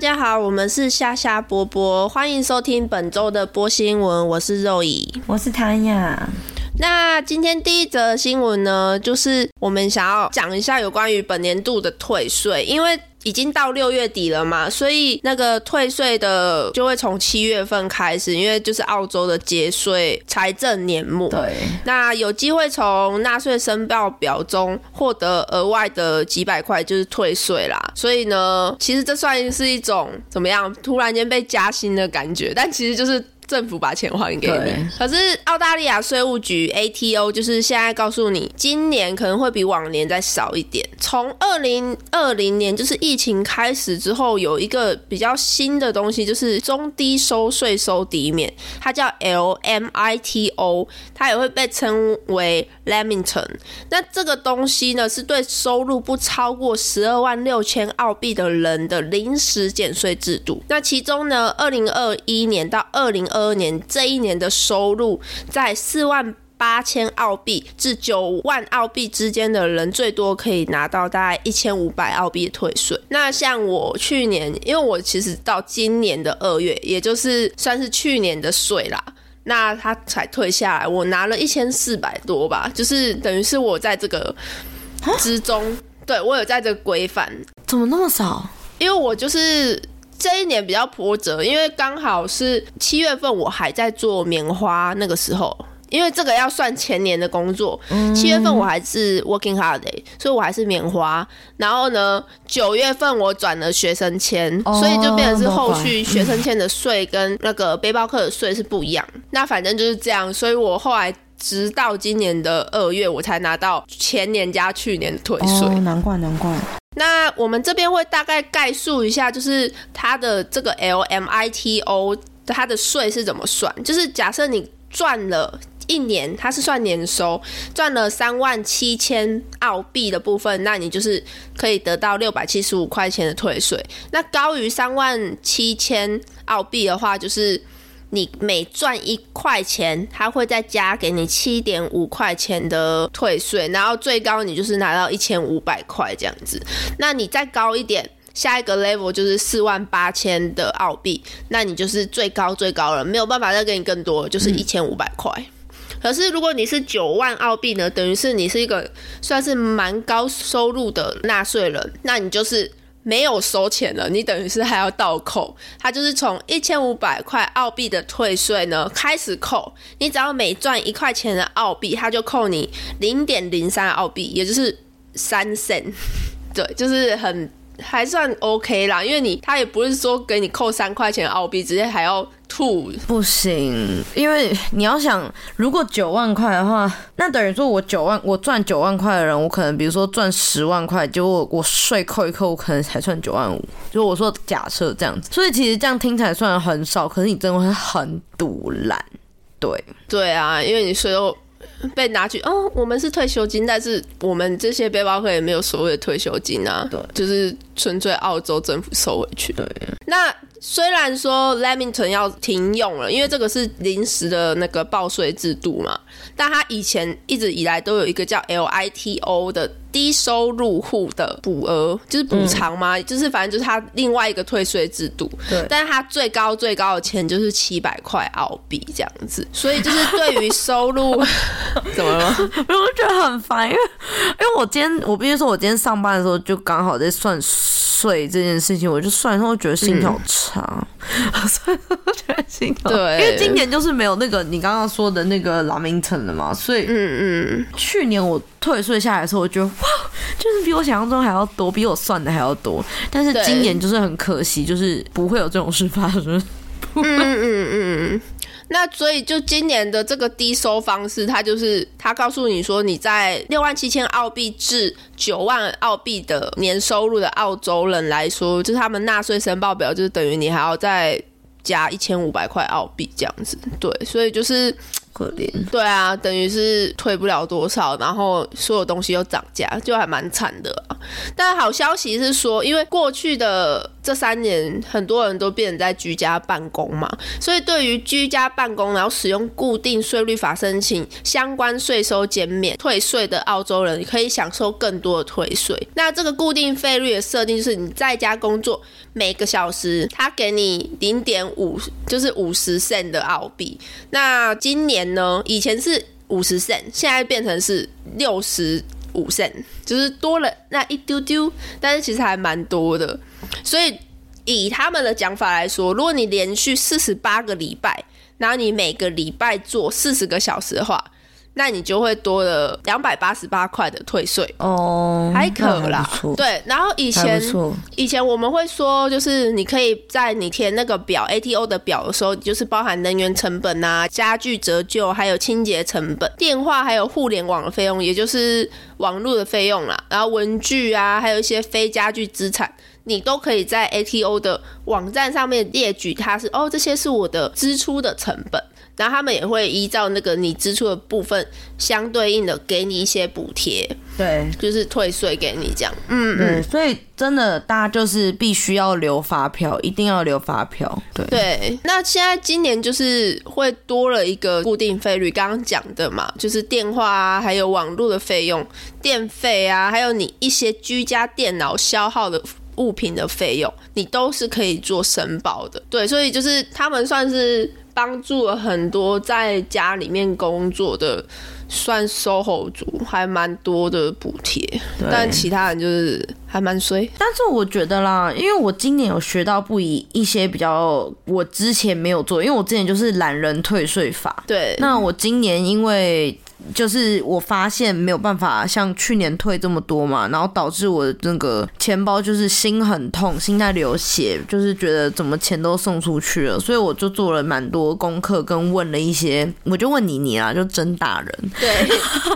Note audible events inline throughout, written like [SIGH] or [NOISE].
大家好，我们是虾虾波波，欢迎收听本周的播新闻。我是肉乙，我是唐雅。那今天第一则新闻呢，就是我们想要讲一下有关于本年度的退税，因为。已经到六月底了嘛，所以那个退税的就会从七月份开始，因为就是澳洲的节税财政年末。对，那有机会从纳税申报表中获得额外的几百块，就是退税啦。所以呢，其实这算是一种怎么样？突然间被加薪的感觉，但其实就是。政府把钱还给你，可是澳大利亚税务局 ATO 就是现在告诉你，今年可能会比往年再少一点。从二零二零年就是疫情开始之后，有一个比较新的东西，就是中低收税收抵免，它叫 LMITO，它也会被称为 Lamington。那这个东西呢，是对收入不超过十二万六千澳币的人的临时减税制度。那其中呢，二零二一年到二零二二年这一年的收入在四万八千澳币至九万澳币之间的人，最多可以拿到大概一千五百澳币的退税。那像我去年，因为我其实到今年的二月，也就是算是去年的税啦，那他才退下来，我拿了一千四百多吧，就是等于是我在这个之中，对我有在这个规范，怎么那么少？因为我就是。这一年比较波折，因为刚好是七月份，我还在做棉花那个时候，因为这个要算前年的工作。七月份我还是 working holiday，所以我还是棉花。然后呢，九月份我转了学生签，所以就变成是后续学生签的税跟那个背包客的税是不一样。那反正就是这样，所以我后来直到今年的二月，我才拿到前年加去年的退税。难怪，难怪。那我们这边会大概概述一下，就是它的这个 LMITO 它的税是怎么算？就是假设你赚了一年，它是算年收，赚了三万七千澳币的部分，那你就是可以得到六百七十五块钱的退税。那高于三万七千澳币的话，就是。你每赚一块钱，他会再加给你七点五块钱的退税，然后最高你就是拿到一千五百块这样子。那你再高一点，下一个 level 就是四万八千的澳币，那你就是最高最高了，没有办法再给你更多，就是一千五百块。可是如果你是九万澳币呢，等于是你是一个算是蛮高收入的纳税人，那你就是。没有收钱了，你等于是还要倒扣，他就是从一千五百块澳币的退税呢开始扣，你只要每赚一块钱的澳币，他就扣你零点零三澳币，也就是三 cent，[LAUGHS] 对，就是很。还算 OK 啦，因为你他也不是说给你扣三块钱澳币，直接还要吐，不行。因为你要想，如果九万块的话，那等于说我九万，我赚九万块的人，我可能比如说赚十万块，结果我税扣一扣，我可能才赚九万五。就我说假设这样子，所以其实这样听起来虽然很少，可是你真的会很堵懒。对对啊，因为你税后。被拿去哦，我们是退休金，但是我们这些背包客也没有所谓的退休金啊，对，就是纯粹澳洲政府收回去。对，那虽然说 Lamington 要停用了，因为这个是临时的那个报税制度嘛，但他以前一直以来都有一个叫 LITO 的。低收入户的补额就是补偿吗？就是反正就是他另外一个退税制度。对，但是他最高最高的钱就是七百块澳币这样子。所以就是对于收入 [LAUGHS] [LAUGHS] 怎么了？[LAUGHS] 我就觉得很烦，因为因为我今天我必须说，我今天上班的时候就刚好在算税这件事情，我就算的时候觉得心跳差，所以我觉得心跳。[LAUGHS] 对，因为今年就是没有那个你刚刚说的那个拉明城了嘛，所以嗯嗯，去年我退税下来的时候，我觉得。哇，就是比我想象中还要多，比我算的还要多。但是今年就是很可惜，就是不会有这种事发生。嗯嗯嗯，那所以就今年的这个低收方式，它就是它告诉你说，你在六万七千澳币至九万澳币的年收入的澳洲人来说，就是他们纳税申报表，就是等于你还要再加一千五百块澳币这样子。对，所以就是可怜。对啊，等于是退不了多少，然后所有东西又涨价，就还蛮惨的啊。但好消息是说，因为过去的这三年，很多人都变成在居家办公嘛，所以对于居家办公然后使用固定税率法申请相关税收减免退税的澳洲人，可以享受更多的退税。那这个固定费率的设定就是你在家工作每个小时，他给你零点五，就是五十 c 的澳币。那今年呢，以前是五十%，现在变成是六十五%，就是多了那一丢丢，但是其实还蛮多的。所以以他们的讲法来说，如果你连续四十八个礼拜，然后你每个礼拜做四十个小时的话，那你就会多了两百八十八块的退税。哦，还可啦对，然后以前。以前我们会说，就是你可以在你填那个表 ATO 的表的时候，就是包含能源成本啊、家具折旧，还有清洁成本、电话还有互联网的费用，也就是网络的费用啦。然后文具啊，还有一些非家具资产，你都可以在 ATO 的网站上面列举，它是哦，这些是我的支出的成本。然后他们也会依照那个你支出的部分，相对应的给你一些补贴，对就是退税给你这样。嗯嗯。对，所以真的大家就是必须要留发票，一定要留发票。对对，那现在今年就是会多了一个固定费率，刚刚讲的嘛，就是电话啊，还有网络的费用、电费啊，还有你一些居家电脑消耗的物品的费用，你都是可以做申报的。对，所以就是他们算是帮助了很多在家里面工作的。算 SOHO 族还蛮多的补贴，但其他人就是还蛮衰。但是我觉得啦，因为我今年有学到不一一些比较我之前没有做，因为我之前就是懒人退税法。对，那我今年因为就是我发现没有办法像去年退这么多嘛，然后导致我的那个钱包就是心很痛，心在流血，就是觉得怎么钱都送出去了，所以我就做了蛮多功课，跟问了一些，[LAUGHS] 我就问妮妮啦，就真大人，对，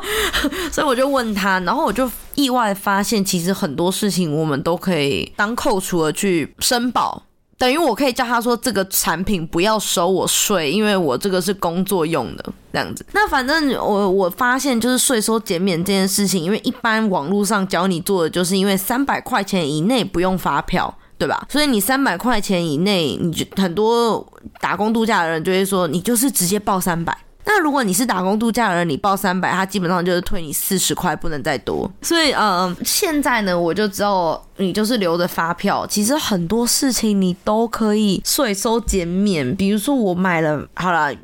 [LAUGHS] 所以我就问他，然后我就意外发现，其实很多事情我们都可以当扣除了去申报。等于我可以叫他说这个产品不要收我税，因为我这个是工作用的这样子。那反正我我发现就是税收减免这件事情，因为一般网络上教你做的，就是因为三百块钱以内不用发票，对吧？所以你三百块钱以内，你就很多打工度假的人就会说，你就是直接报三百。那如果你是打工度假的人，你报三百，他基本上就是退你四十块，不能再多。所以，嗯，现在呢，我就知道你就是留着发票。其实很多事情你都可以税收减免，比如说我买了，好了，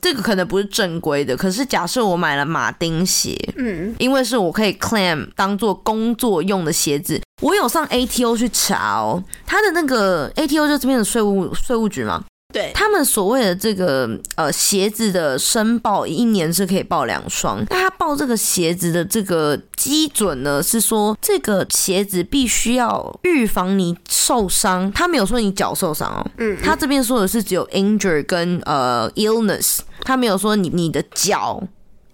这个可能不是正规的，可是假设我买了马丁鞋，嗯，因为是我可以 claim 当做工作用的鞋子，我有上 ATO 去查哦，他的那个 ATO 就这边的税务税务局嘛，对，他们所谓的这个呃鞋子的申报，一年是可以报两双。那他报这个鞋子的这个基准呢，是说这个鞋子必须要预防你受伤。他没有说你脚受伤哦，嗯，他这边说的是只有 injury 跟呃 illness，他没有说你你的脚。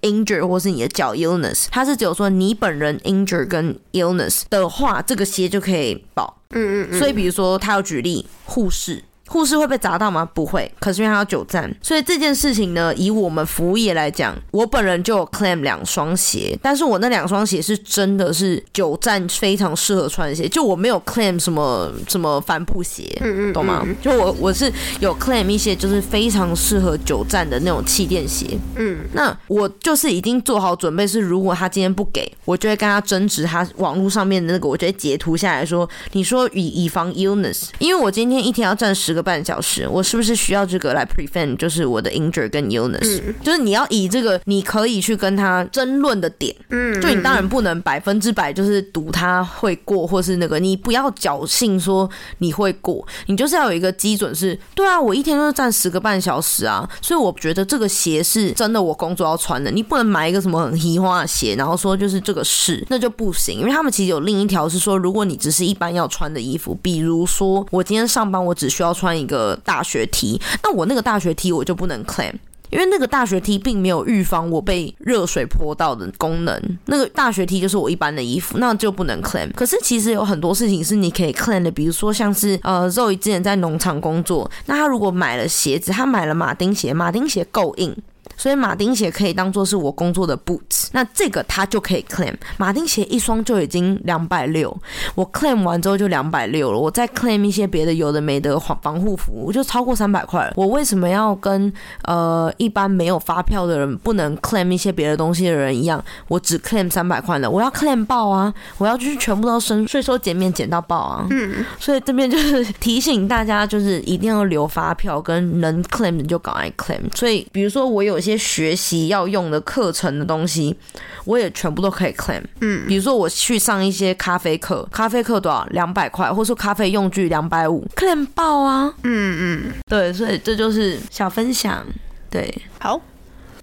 injure 或是你的脚 illness，他是只有说你本人 injure 跟 illness 的话，这个鞋就可以报。嗯嗯嗯，所以比如说他要举例护士。护士会被砸到吗？不会，可是因为他要久站，所以这件事情呢，以我们服务业来讲，我本人就有 claim 两双鞋，但是我那两双鞋是真的是久站非常适合穿的鞋，就我没有 claim 什么什么帆布鞋，嗯嗯，懂吗？就我我是有 claim 一些就是非常适合久站的那种气垫鞋，嗯，那我就是已经做好准备，是如果他今天不给我，就会跟他争执他网络上面的那个，我就会截图下来说，你说以以防 illness，因为我今天一天要站十个半小时，我是不是需要这个来 prevent 就是我的 injury 跟 illness，、就是你要以这个你可以去跟他争论的点，嗯，就你当然不能百分之百就是赌他会过，或是那个你不要侥幸说你会过，你就是要有一个基准是，对啊，我一天都是站十个半小时啊，所以我觉得这个鞋是真的我工作要穿的，你不能买一个什么很稀花的鞋，然后说就是这个是，那就不行，因为他们其实有另一条是说，如果你只是一般要穿的衣服，比如说我今天上班我只需要穿一个大学 T，那我那个大学 T 我就不能 claim。因为那个大学 T 并没有预防我被热水泼到的功能，那个大学 T 就是我一般的衣服，那就不能 claim。可是其实有很多事情是你可以 claim 的，比如说像是呃，Zoe 之前在农场工作，那他如果买了鞋子，他买了马丁鞋，马丁鞋够硬。所以马丁鞋可以当做是我工作的 boots，那这个它就可以 claim。马丁鞋一双就已经两百六，我 claim 完之后就两百六了，我再 claim 一些别的有的没的防防护服，我就超过三百块了。我为什么要跟呃一般没有发票的人不能 claim 一些别的东西的人一样？我只 claim 三百块呢，我要 claim 爆啊！我要就是全部都申税收减免减到爆啊！嗯，所以这边就是提醒大家，就是一定要留发票，跟能 claim 的就赶快 claim。所以比如说我有一些学习要用的课程的东西，我也全部都可以 claim。嗯，比如说我去上一些咖啡课，咖啡课多少？两百块，或者说咖啡用具两百五，claim 爆啊！嗯嗯，对，所以这就是小分享。对，好。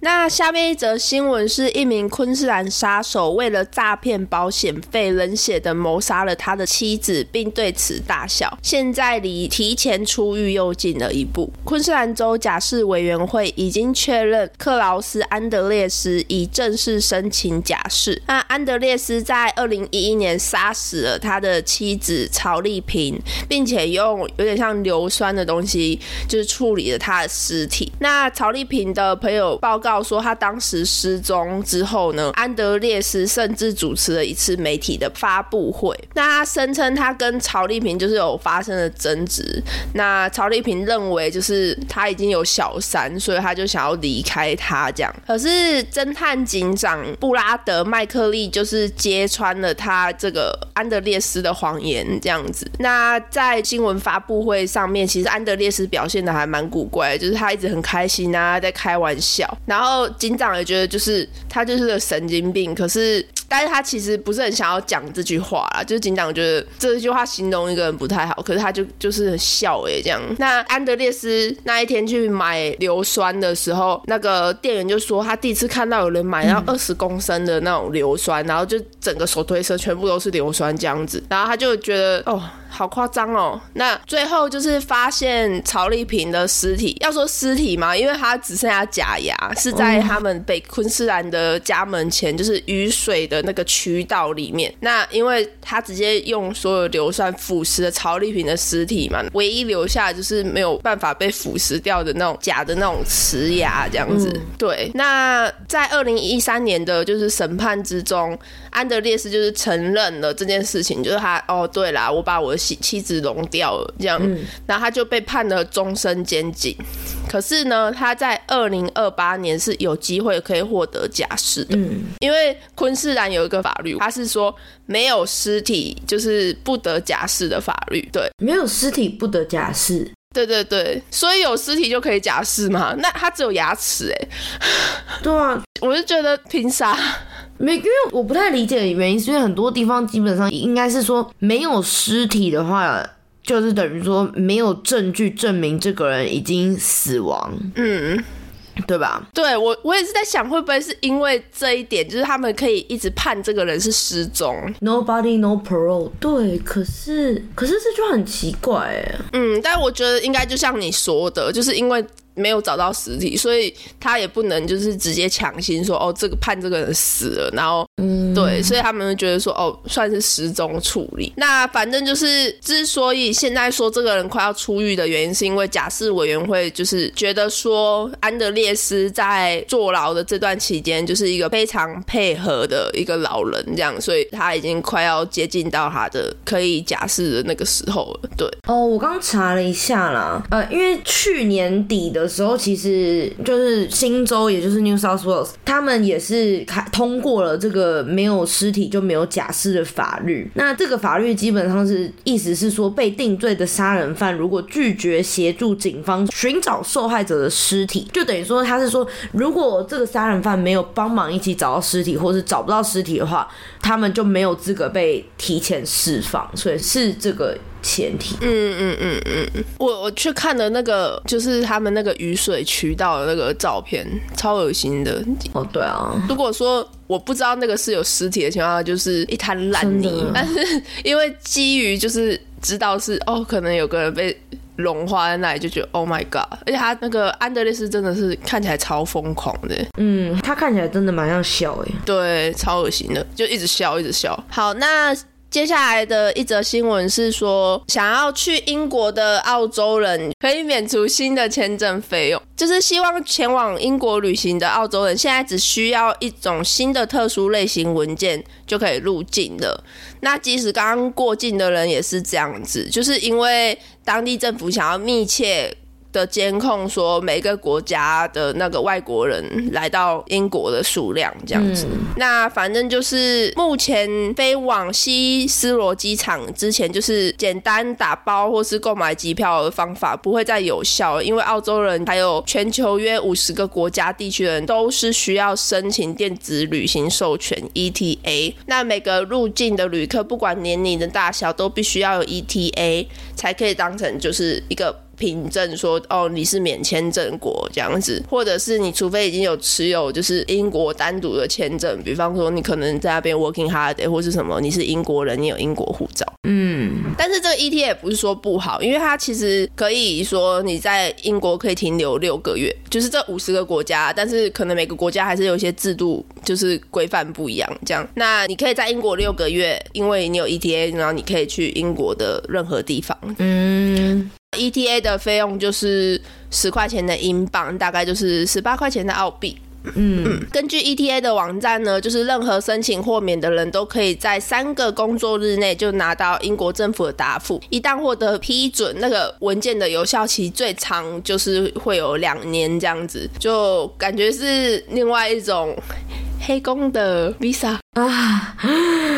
那下面一则新闻是一名昆士兰杀手为了诈骗保险费，冷血的谋杀了他的妻子，并对此大笑。现在离提前出狱又近了一步。昆士兰州假释委员会已经确认克劳斯·安德烈斯已正式申请假释。那安德烈斯在二零一一年杀死了他的妻子曹丽萍，并且用有点像硫酸的东西，就是处理了他的尸体。那曹丽萍的朋友报告。说他当时失踪之后呢，安德烈斯甚至主持了一次媒体的发布会。那他声称他跟曹丽萍就是有发生了争执。那曹丽萍认为就是他已经有小三，所以他就想要离开他这样。可是侦探警长布拉德麦克利就是揭穿了他这个安德烈斯的谎言这样子。那在新闻发布会上面，其实安德烈斯表现的还蛮古怪，就是他一直很开心啊，在开玩笑，然后。然后警长也觉得，就是他就是个神经病，可是。但是他其实不是很想要讲这句话啦，就是警长觉得这句话形容一个人不太好，可是他就就是笑哎这样。那安德烈斯那一天去买硫酸的时候，那个店员就说他第一次看到有人买到二十公升的那种硫酸，然后就整个手推车全部都是硫酸这样子，然后他就觉得哦好夸张哦。那最后就是发现曹丽萍的尸体，要说尸体嘛，因为她只剩下假牙，是在他们北昆士兰的家门前，就是雨水的。的那个渠道里面，那因为他直接用所有硫酸腐蚀了曹丽萍的尸体嘛，唯一留下就是没有办法被腐蚀掉的那种假的那种瓷牙这样子。对，那在二零一三年的就是审判之中，安德烈斯就是承认了这件事情，就是他哦，对啦，我把我的妻妻子融掉了这样，然后他就被判了终身监禁。可是呢，他在二零二八年是有机会可以获得假释的，因为昆士兰有一个法律，他是说没有尸体就是不得假释的法律。对，没有尸体不得假释。对对对，所以有尸体就可以假释嘛？那他只有牙齿哎。对啊，[LAUGHS] 我就觉得凭啥？没，因为我不太理解的原因，是因为很多地方基本上应该是说没有尸体的话。就是等于说没有证据证明这个人已经死亡，嗯，对吧？对我，我也是在想，会不会是因为这一点，就是他们可以一直判这个人是失踪，nobody no parole。对，可是可是这就很奇怪哎。嗯，但我觉得应该就像你说的，就是因为。没有找到实体，所以他也不能就是直接强行说哦，这个判这个人死了，然后嗯，对，所以他们觉得说哦，算是失踪处理。那反正就是之所以现在说这个人快要出狱的原因，是因为假释委员会就是觉得说安德烈斯在坐牢的这段期间就是一个非常配合的一个老人，这样，所以他已经快要接近到他的可以假释的那个时候了。对，哦，我刚查了一下啦，呃，因为去年底的。的时候其实就是新州，也就是 New South Wales，他们也是开通过了这个没有尸体就没有假释的法律。那这个法律基本上是意思是说，被定罪的杀人犯如果拒绝协助警方寻找受害者的尸体，就等于说他是说，如果这个杀人犯没有帮忙一起找到尸体，或是找不到尸体的话，他们就没有资格被提前释放。所以是这个。前提，嗯嗯嗯嗯嗯，我我去看的那个就是他们那个雨水渠道的那个照片，超恶心的。哦，对啊。如果说我不知道那个是有尸体的情况下，就是一滩烂泥。[LAUGHS] 但是因为基于就是知道是哦，可能有个人被融化在那里，就觉得 Oh my God！而且他那个安德烈斯真的是看起来超疯狂的。嗯，他看起来真的蛮像笑哎。对，超恶心的，就一直笑，一直笑。好，那。接下来的一则新闻是说，想要去英国的澳洲人可以免除新的签证费用，就是希望前往英国旅行的澳洲人，现在只需要一种新的特殊类型文件就可以入境了。那即使刚刚过境的人也是这样子，就是因为当地政府想要密切。的监控说每个国家的那个外国人来到英国的数量这样子，那反正就是目前飞往西斯罗机场之前，就是简单打包或是购买机票的方法不会再有效，因为澳洲人还有全球约五十个国家地区的人都是需要申请电子旅行授权 ETA。那每个入境的旅客不管年龄的大小，都必须要有 ETA 才可以当成就是一个。凭证说哦你是免签证国这样子，或者是你除非已经有持有就是英国单独的签证，比方说你可能在那边 working holiday 或是什么，你是英国人，你有英国护照。嗯，但是这个 ETA 也不是说不好，因为它其实可以说你在英国可以停留六个月，就是这五十个国家，但是可能每个国家还是有一些制度就是规范不一样。这样，那你可以在英国六个月，因为你有 ETA，然后你可以去英国的任何地方。嗯。ETA 的费用就是十块钱的英镑，大概就是十八块钱的澳币。嗯，根据 ETA 的网站呢，就是任何申请豁免的人都可以在三个工作日内就拿到英国政府的答复。一旦获得批准，那个文件的有效期最长就是会有两年这样子，就感觉是另外一种。黑工的 visa 啊，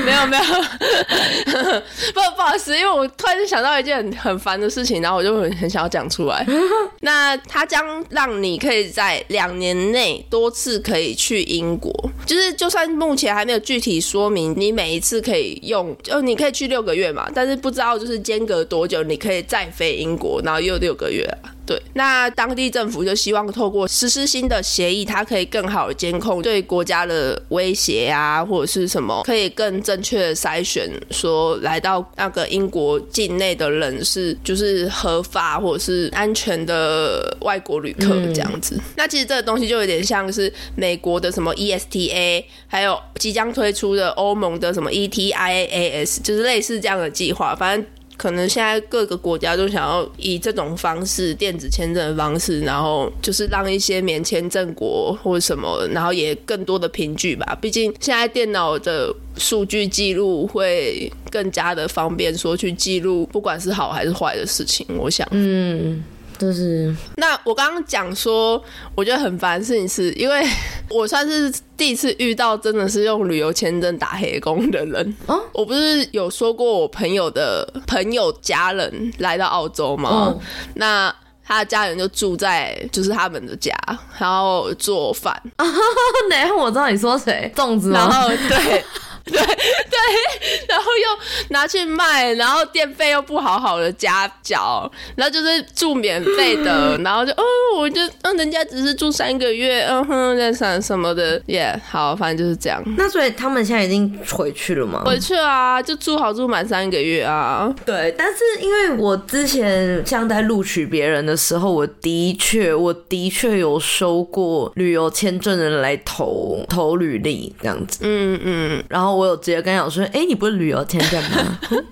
没有没有，[LAUGHS] 不不好意思，因为我突然想到一件很很烦的事情，然后我就很很想要讲出来。[LAUGHS] 那它将让你可以在两年内多次可以去英国，就是就算目前还没有具体说明你每一次可以用，就你可以去六个月嘛，但是不知道就是间隔多久你可以再飞英国，然后又六个月。对，那当地政府就希望透过实施新的协议，它可以更好的监控对国家的威胁啊，或者是什么，可以更正确的筛选，说来到那个英国境内的人是就是合法或者是安全的外国旅客这样子。那其实这个东西就有点像是美国的什么 ESTA，还有即将推出的欧盟的什么 ETIAS，就是类似这样的计划，反正。可能现在各个国家都想要以这种方式，电子签证的方式，然后就是让一些免签证国或什么，然后也更多的凭据吧。毕竟现在电脑的数据记录会更加的方便，说去记录不管是好还是坏的事情。我想，嗯。就是那我刚刚讲说，我觉得很烦的事情是，因为 [LAUGHS] 我算是第一次遇到真的是用旅游签证打黑工的人。哦，我不是有说过我朋友的朋友家人来到澳洲吗？那他的家人就住在就是他们的家，然后做饭。[LAUGHS] 哪？我知道你说谁？粽子吗？然后对。[LAUGHS] 对 [LAUGHS] 对，[LAUGHS] 然后又拿去卖，然后电费又不好好的加缴，然后就是住免费的，然后就哦，我就嗯，人家只是住三个月，嗯哼，在想什么的，耶，好，反正就是这样。那所以他们现在已经回去了吗？回去啊，就住好住满三个月啊。对，但是因为我之前像在录取别人的时候，我的确，我的确有收过旅游签证的人来投投履历这样子。嗯嗯，然后。我有直接跟他讲说，哎，你不是旅游签证吗？[LAUGHS]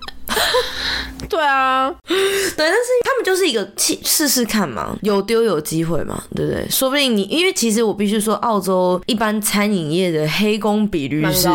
对啊，对，但是他们就是一个试试试看嘛，有丢有机会嘛，对不对？说不定你，因为其实我必须说，澳洲一般餐饮业的黑工比率是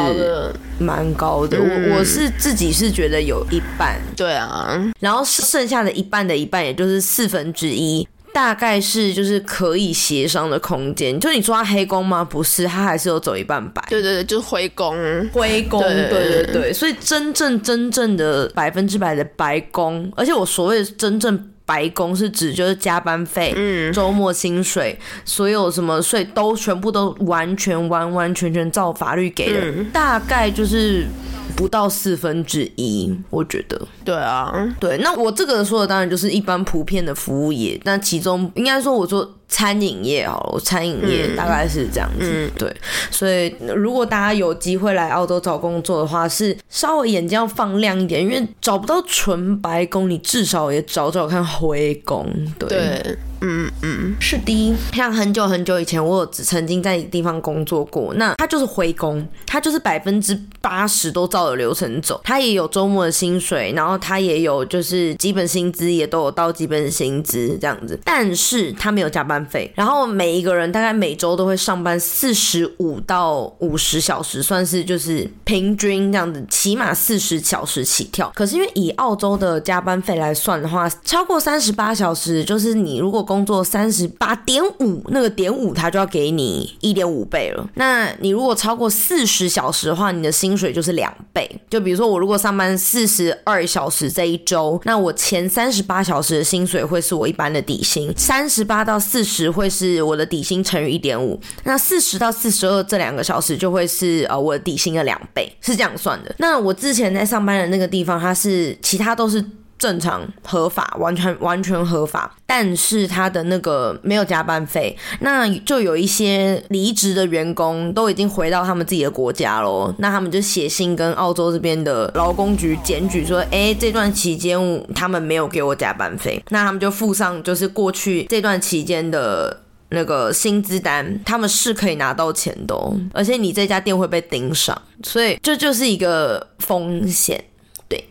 蛮高的，我我是自己是觉得有一半，对啊，然后剩下的一半的一半，也就是四分之一。大概是就是可以协商的空间，就你说他黑工吗？不是，他还是有走一半白。对对对，就是灰工，灰工，对对对。所以真正真正的百分之百的白工，而且我所谓的真正白工是指就是加班费、嗯，周末薪水，所有什么税都全部都完全完完全全照法律给的，大概就是。不到四分之一，我觉得。对啊，对，那我这个说的当然就是一般普遍的服务业，但其中应该说我说餐饮业好了，我餐饮业大概是这样子。对，所以如果大家有机会来澳洲找工作的话，是稍微眼睛要放亮一点，因为找不到纯白工，你至少也找找看灰工。对。嗯嗯，是的。像很久很久以前，我有曾经在地方工作过，那他就是回工，他就是百分之八十都照着流程走，他也有周末的薪水，然后他也有就是基本薪资也都有到基本薪资这样子，但是他没有加班费，然后每一个人大概每周都会上班四十五到五十小时，算是就是平均这样子，起码四十小时起跳。可是因为以澳洲的加班费来算的话，超过三十八小时，就是你如果工工作三十八点五，那个点五他就要给你一点五倍了。那你如果超过四十小时的话，你的薪水就是两倍。就比如说我如果上班四十二小时这一周，那我前三十八小时的薪水会是我一般的底薪，三十八到四十会是我的底薪乘以一点五，那四十到四十二这两个小时就会是呃我的底薪的两倍，是这样算的。那我之前在上班的那个地方，它是其他都是。正常合法，完全完全合法，但是他的那个没有加班费，那就有一些离职的员工都已经回到他们自己的国家喽，那他们就写信跟澳洲这边的劳工局检举说，哎，这段期间他们没有给我加班费，那他们就附上就是过去这段期间的那个薪资单，他们是可以拿到钱的，哦而且你这家店会被盯上，所以这就是一个风险。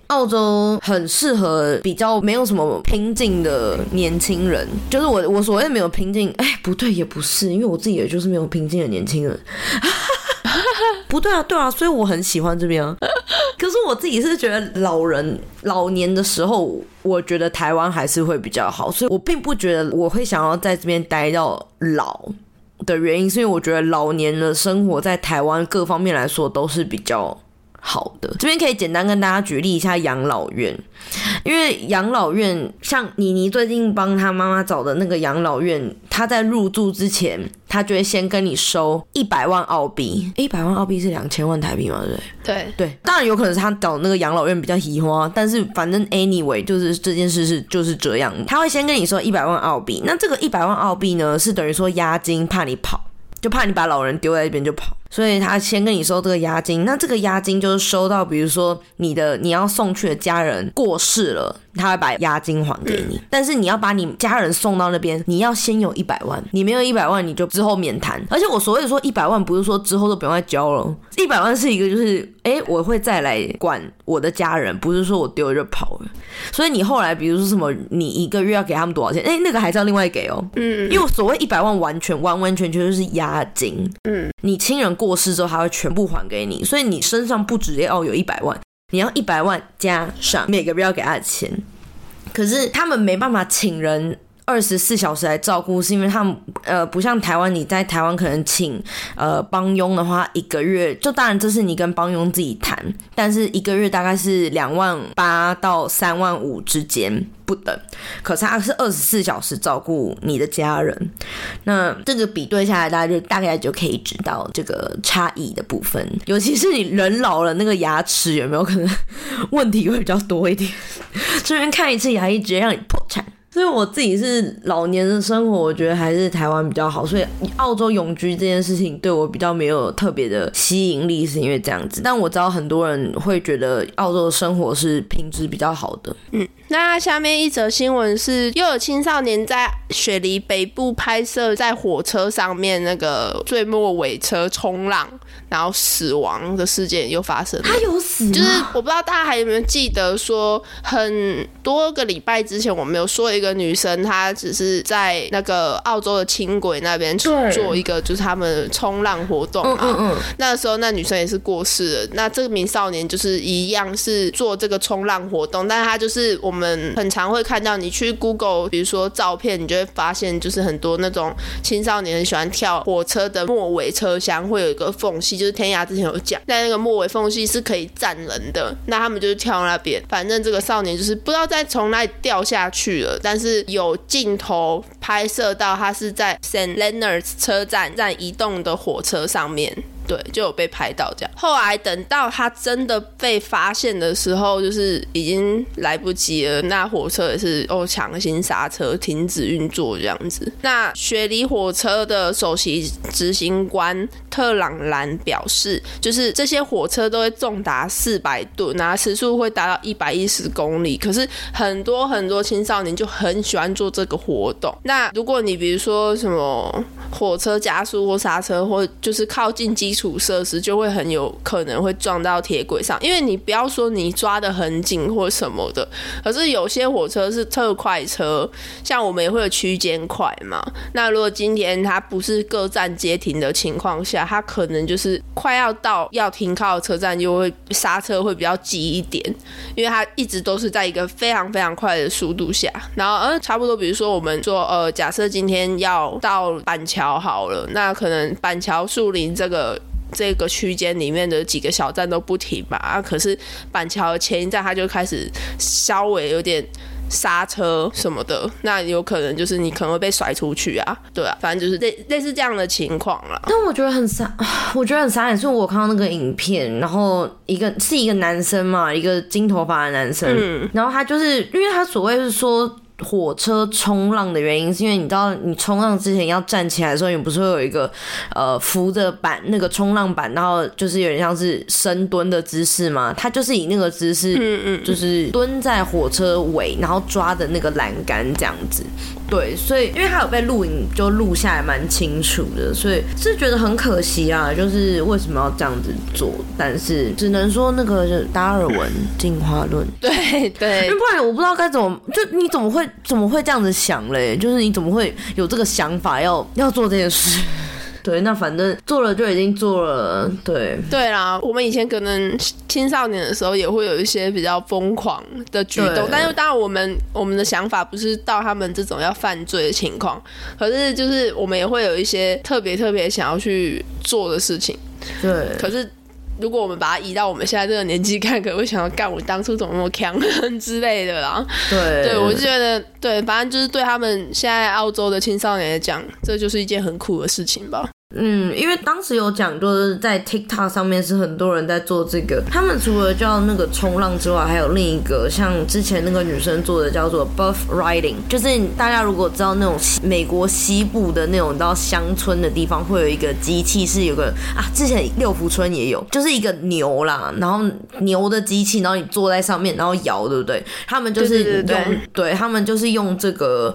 澳洲很适合比较没有什么拼劲的年轻人，就是我我所谓没有拼劲，哎，不对，也不是，因为我自己也就是没有拼劲的年轻人，[LAUGHS] 不对啊，对啊，所以我很喜欢这边啊。[LAUGHS] 可是我自己是觉得老人老年的时候，我觉得台湾还是会比较好，所以我并不觉得我会想要在这边待到老的原因，是因为我觉得老年的生活在台湾各方面来说都是比较。好的，这边可以简单跟大家举例一下养老院，因为养老院像妮妮最近帮她妈妈找的那个养老院，她在入住之前，她就会先跟你收一百万澳币，一百万澳币是两千万台币嘛，对不对？对。对，当然有可能是他找那个养老院比较移花，但是反正 anyway 就是这件事是就是这样，他会先跟你说一百万澳币，那这个一百万澳币呢，是等于说押金，怕你跑，就怕你把老人丢在一边就跑。所以他先跟你收这个押金，那这个押金就是收到，比如说你的你要送去的家人过世了，他会把押金还给你。但是你要把你家人送到那边，你要先有一百万，你没有一百万，你就之后免谈。而且我所谓的说一百万，不是说之后都不用再交了，一百万是一个就是，哎，我会再来管我的家人，不是说我丢了就跑了。所以你后来比如说什么，你一个月要给他们多少钱？哎，那个还是要另外给哦。嗯，因为所谓一百万，完全完完全全就是押金。嗯，你亲人。过世之后，他会全部还给你，所以你身上不止要有一百万，你要一百万加上每个月要给他的钱。可是他们没办法请人。二十四小时来照顾，是因为他们呃不像台湾，你在台湾可能请呃帮佣的话，一个月就当然这是你跟帮佣自己谈，但是一个月大概是两万八到三万五之间不等。可是他是二十四小时照顾你的家人，那这个比对下来，大家就大概就可以知道这个差异的部分。尤其是你人老了，那个牙齿有没有可能 [LAUGHS] 问题会比较多一点？这边看一次牙医直接让你破产。所以我自己是老年的生活，我觉得还是台湾比较好。所以澳洲永居这件事情对我比较没有特别的吸引力，是因为这样子。但我知道很多人会觉得澳洲的生活是品质比较好的。嗯，那下面一则新闻是，又有青少年在雪梨北部拍摄在火车上面那个最末尾车冲浪，然后死亡的事件又发生。他有死？就是我不知道大家还有没有记得说，很多个礼拜之前我们有说一。个女生，她只是在那个澳洲的轻轨那边做一个，就是他们冲浪活动嘛。嗯那时候那女生也是过世了。那这名少年就是一样是做这个冲浪活动，但是他就是我们很常会看到，你去 Google，比如说照片，你就会发现就是很多那种青少年很喜欢跳火车的末尾车厢，会有一个缝隙，就是天涯之前有讲，在那个末尾缝隙是可以站人的，那他们就是跳那边。反正这个少年就是不知道在从哪里掉下去了，但是有镜头拍摄到他是在 Saint Leonards 车站在移动的火车上面对，就有被拍到这样。后来等到他真的被发现的时候，就是已经来不及了。那火车也是哦强行刹车，停止运作这样子。那雪梨火车的首席执行官特朗兰表示，就是这些火车都会重达四百吨，然后时速会达到一百一十公里。可是很多很多青少年就很喜欢做这个活动。那如果你比如说什么火车加速或刹车，或就是靠近机基础。设施就会很有可能会撞到铁轨上，因为你不要说你抓的很紧或什么的，可是有些火车是特快车，像我们也会有区间快嘛。那如果今天它不是各站接停的情况下，它可能就是快要到要停靠的车站，就会刹车会比较急一点，因为它一直都是在一个非常非常快的速度下。然后，呃，差不多，比如说我们说，呃，假设今天要到板桥好了，那可能板桥树林这个。这个区间里面的几个小站都不停吧，啊，可是板桥前一站他就开始稍微有点刹车什么的，那有可能就是你可能会被甩出去啊，对啊，反正就是类类似这样的情况了。但我觉得很傻，[SIGHS] 我觉得很傻眼，是我看到那个影片，然后一个是一个男生嘛，一个金头发的男生，然后他就是因为他所谓是说。火车冲浪的原因是因为你知道，你冲浪之前要站起来的时候，你不是会有一个呃扶着板那个冲浪板，然后就是有点像是深蹲的姿势嘛？他就是以那个姿势，嗯嗯，就是蹲在火车尾，然后抓的那个栏杆这样子。对，所以因为他有被录影，就录下来蛮清楚的，所以是觉得很可惜啊，就是为什么要这样子做？但是只能说那个达尔文进化论，对 [LAUGHS] 对，不然我不知道该怎么，就你怎么会怎么会这样子想嘞？就是你怎么会有这个想法要要做这件事？[LAUGHS] 对，那反正做了就已经做了。对，对啦，我们以前可能青少年的时候也会有一些比较疯狂的举动，但是当然我们我们的想法不是到他们这种要犯罪的情况，可是就是我们也会有一些特别特别想要去做的事情。对，可是。如果我们把它移到我们现在这个年纪看，可能会想要干我当初怎么那么强 [LAUGHS] 之类的啦。对，对我就觉得，对，反正就是对他们现在澳洲的青少年来讲，这就是一件很酷的事情吧。嗯，因为当时有讲，就是在 TikTok 上面是很多人在做这个。他们除了叫那个冲浪之外，还有另一个像之前那个女生做的叫做 Buff Riding，就是大家如果知道那种美国西部的那种到乡村的地方，会有一个机器是有个啊，之前六福村也有，就是一个牛啦，然后牛的机器，然后你坐在上面，然后摇，对不对？他们就是用，对他们就是用这个。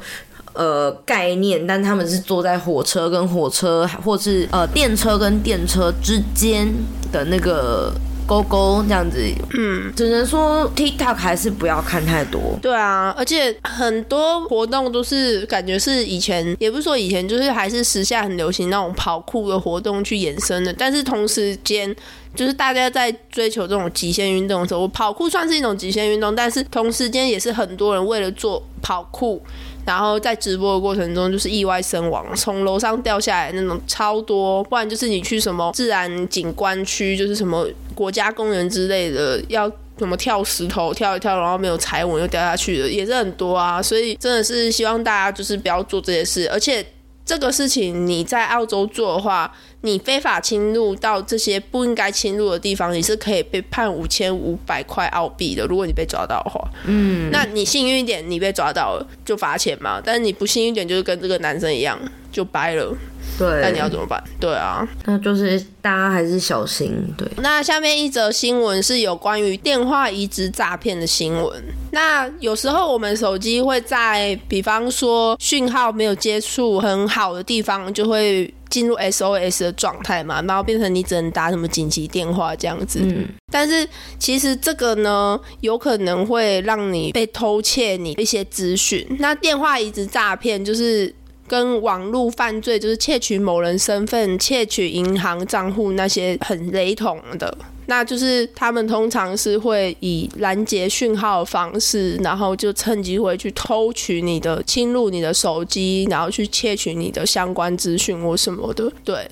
呃，概念，但他们是坐在火车跟火车，或是呃电车跟电车之间的那个沟沟这样子。嗯，只能说 TikTok 还是不要看太多。对啊，而且很多活动都是感觉是以前，也不是说以前，就是还是时下很流行那种跑酷的活动去延伸的。但是同时间，就是大家在追求这种极限运动的时候，跑酷算是一种极限运动，但是同时间也是很多人为了做跑酷。然后在直播的过程中，就是意外身亡，从楼上掉下来那种超多，不然就是你去什么自然景观区，就是什么国家公园之类的，要什么跳石头跳一跳，然后没有踩稳又掉下去的，也是很多啊。所以真的是希望大家就是不要做这些事，而且。这个事情你在澳洲做的话，你非法侵入到这些不应该侵入的地方，你是可以被判五千五百块澳币的。如果你被抓到的话，嗯，那你幸运一点，你被抓到了就罚钱嘛。但是你不幸运一点，就是跟这个男生一样，就掰了。对，那你要怎么办？对啊，那就是大家还是小心。对，那下面一则新闻是有关于电话移植诈骗的新闻。那有时候我们手机会在，比方说讯号没有接触很好的地方，就会进入 SOS 的状态嘛，然后变成你只能打什么紧急电话这样子。嗯，但是其实这个呢，有可能会让你被偷窃你一些资讯。那电话移植诈骗就是。跟网络犯罪就是窃取某人身份、窃取银行账户那些很雷同的，那就是他们通常是会以拦截讯号的方式，然后就趁机会去偷取你的、侵入你的手机，然后去窃取你的相关资讯或什么的。对，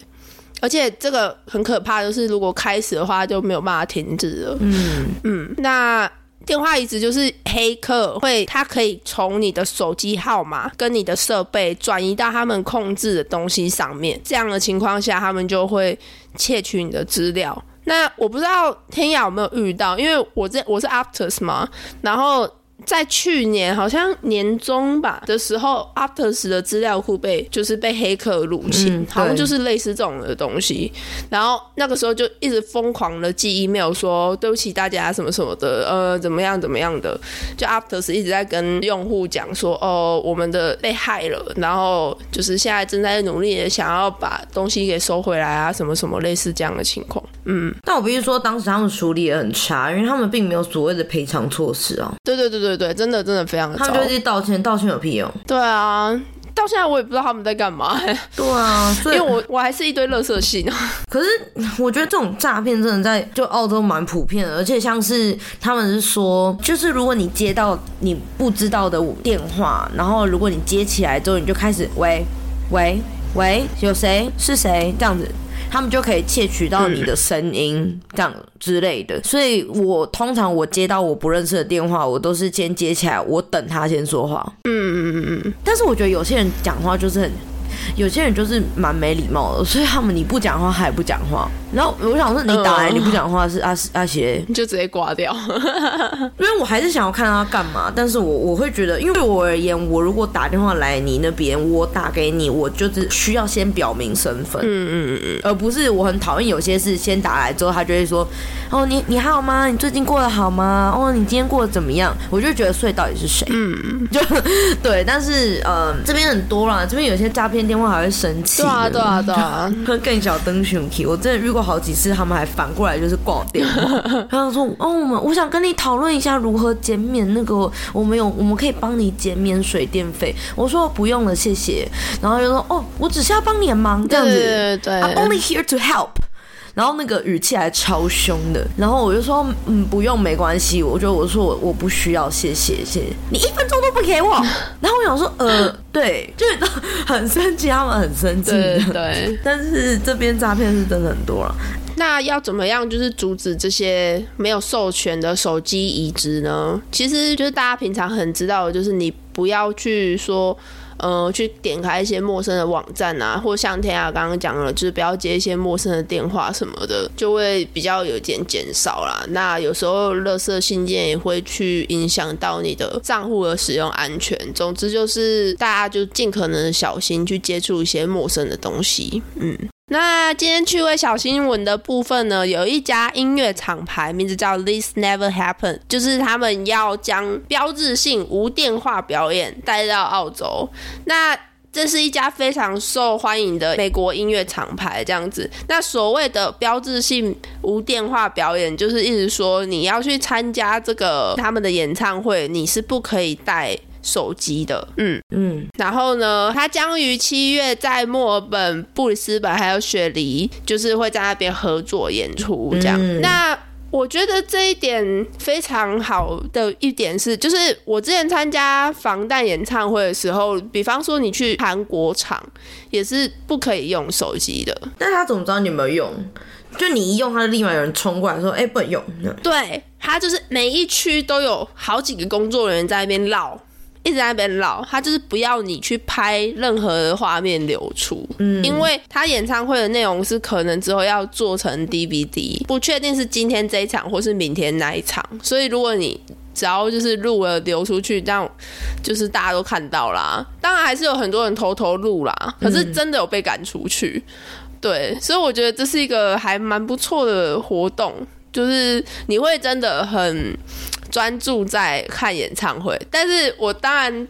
而且这个很可怕，就是如果开始的话就没有办法停止了。嗯嗯，那。电话一直就是黑客会，他可以从你的手机号码跟你的设备转移到他们控制的东西上面。这样的情况下，他们就会窃取你的资料。那我不知道天涯有没有遇到，因为我这我是 Aptus 嘛，然后。在去年好像年中吧的时候，Aptus 的资料库被就是被黑客入侵，好像就是类似这种的东西。然后那个时候就一直疯狂的寄 email 说对不起大家什么什么的，呃，怎么样怎么样的。就 Aptus 一直在跟用户讲说，哦，我们的被害了，然后就是现在正在努力的想要把东西给收回来啊，什么什么类似这样的情况。嗯，但我必须说，当时他们处理也很差，因为他们并没有所谓的赔偿措施啊。对对对对对，真的真的非常的他们就直接道歉，道歉有屁用？对啊，到现在我也不知道他们在干嘛。对啊，因为我我还是一堆垃圾信。可是我觉得这种诈骗真的在就澳洲蛮普遍的，而且像是他们是说，就是如果你接到你不知道的电话，然后如果你接起来之后，你就开始喂喂喂，有谁是谁这样子。他们就可以窃取到你的声音，这样之类的。所以我通常我接到我不认识的电话，我都是先接起来，我等他先说话。嗯嗯嗯嗯。但是我觉得有些人讲话就是很。有些人就是蛮没礼貌的，所以他们你不讲话还不讲话，然后我想说你打来你不讲话是阿阿邪，你就直接挂掉，[LAUGHS] 因为我还是想要看他干嘛，但是我我会觉得，因为对我而言，我如果打电话来你那边，我打给你，我就是需要先表明身份，嗯嗯嗯嗯，而不是我很讨厌有些事先打来之后，他就会说，哦你你还好吗？你最近过得好吗？哦你今天过得怎么样？我就觉得所以到底是谁？嗯，[LAUGHS] 就对，但是呃这边很多啦，这边有些诈骗。电话还会生气，对啊对啊对啊，[LAUGHS] 更小灯熊气，我真的遇过好几次，他们还反过来就是挂电话，[LAUGHS] 然后说哦，我们我想跟你讨论一下如何减免那个，我们有我们可以帮你减免水电费，我说不用了，谢谢，然后就说哦，我只是要帮你忙这样子，对对对，I'm only here to help。然后那个语气还超凶的，然后我就说，嗯，不用，没关系。我觉得我说我我不需要，谢谢，谢谢。你一分钟都不给我。[LAUGHS] 然后我想说，呃，对，就是很生气，他们很生气。对，但是这边诈骗是真的很多了。那要怎么样就是阻止这些没有授权的手机移植呢？其实就是大家平常很知道的，就是你不要去说。呃，去点开一些陌生的网站啊，或像天雅刚刚讲了，就是不要接一些陌生的电话什么的，就会比较有点减少啦。那有时候，垃圾信件也会去影响到你的账户的使用安全。总之，就是大家就尽可能小心去接触一些陌生的东西。嗯。那今天趣味小新闻的部分呢，有一家音乐厂牌，名字叫 This Never Happen，就是他们要将标志性无电话表演带到澳洲。那这是一家非常受欢迎的美国音乐厂牌，这样子。那所谓的标志性无电话表演，就是意思说你要去参加这个他们的演唱会，你是不可以带。手机的，嗯嗯，然后呢，他将于七月在墨尔本、布里斯本还有雪梨，就是会在那边合作演出，这样。那我觉得这一点非常好的一点是，就是我之前参加防弹演唱会的时候，比方说你去韩国场，也是不可以用手机的。但他怎么知道你有没有用？就你一用，他就立马有人冲过来说：“哎，不能用。”对他就是每一区都有好几个工作人员在那边唠。一直在那边唠，他就是不要你去拍任何的画面流出，嗯，因为他演唱会的内容是可能之后要做成 DVD，不确定是今天这一场或是明天那一场，所以如果你只要就是录了流出去，这样就是大家都看到啦。当然还是有很多人偷偷录啦，可是真的有被赶出去，对，所以我觉得这是一个还蛮不错的活动，就是你会真的很。专注在看演唱会，但是我当然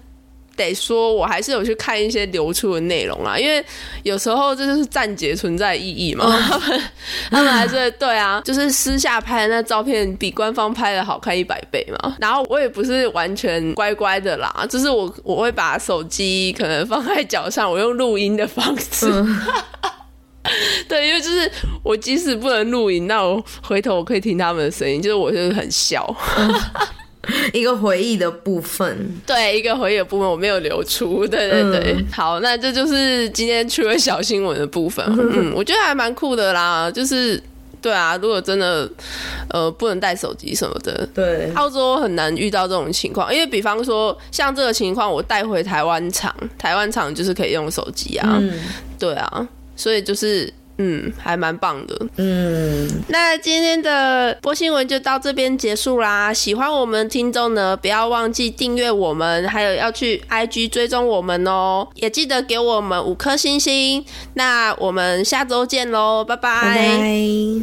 得说，我还是有去看一些流出的内容啊，因为有时候这就是站姐存在意义嘛。他们 [LAUGHS] 他们还是对啊，就是私下拍的那照片比官方拍的好看一百倍嘛。然后我也不是完全乖乖的啦，就是我我会把手机可能放在脚上，我用录音的方式。[LAUGHS] [LAUGHS] 对，因为就是我即使不能录影，那我回头我可以听他们的声音，就是我就是很笑，[LAUGHS] 一个回忆的部分。[LAUGHS] 对，一个回忆的部分我没有流出。对对对，好，那这就是今天趣味小新闻的部分。嗯，我觉得还蛮酷的啦，就是。对啊，如果真的呃不能带手机什么的，对，澳洲很难遇到这种情况，因为比方说像这个情况，我带回台湾厂，台湾厂就是可以用手机啊，嗯对啊，所以就是嗯，还蛮棒的。嗯，那今天的播新闻就到这边结束啦。喜欢我们听众呢，不要忘记订阅我们，还有要去 IG 追踪我们哦，也记得给我们五颗星星。那我们下周见喽，拜拜。拜拜。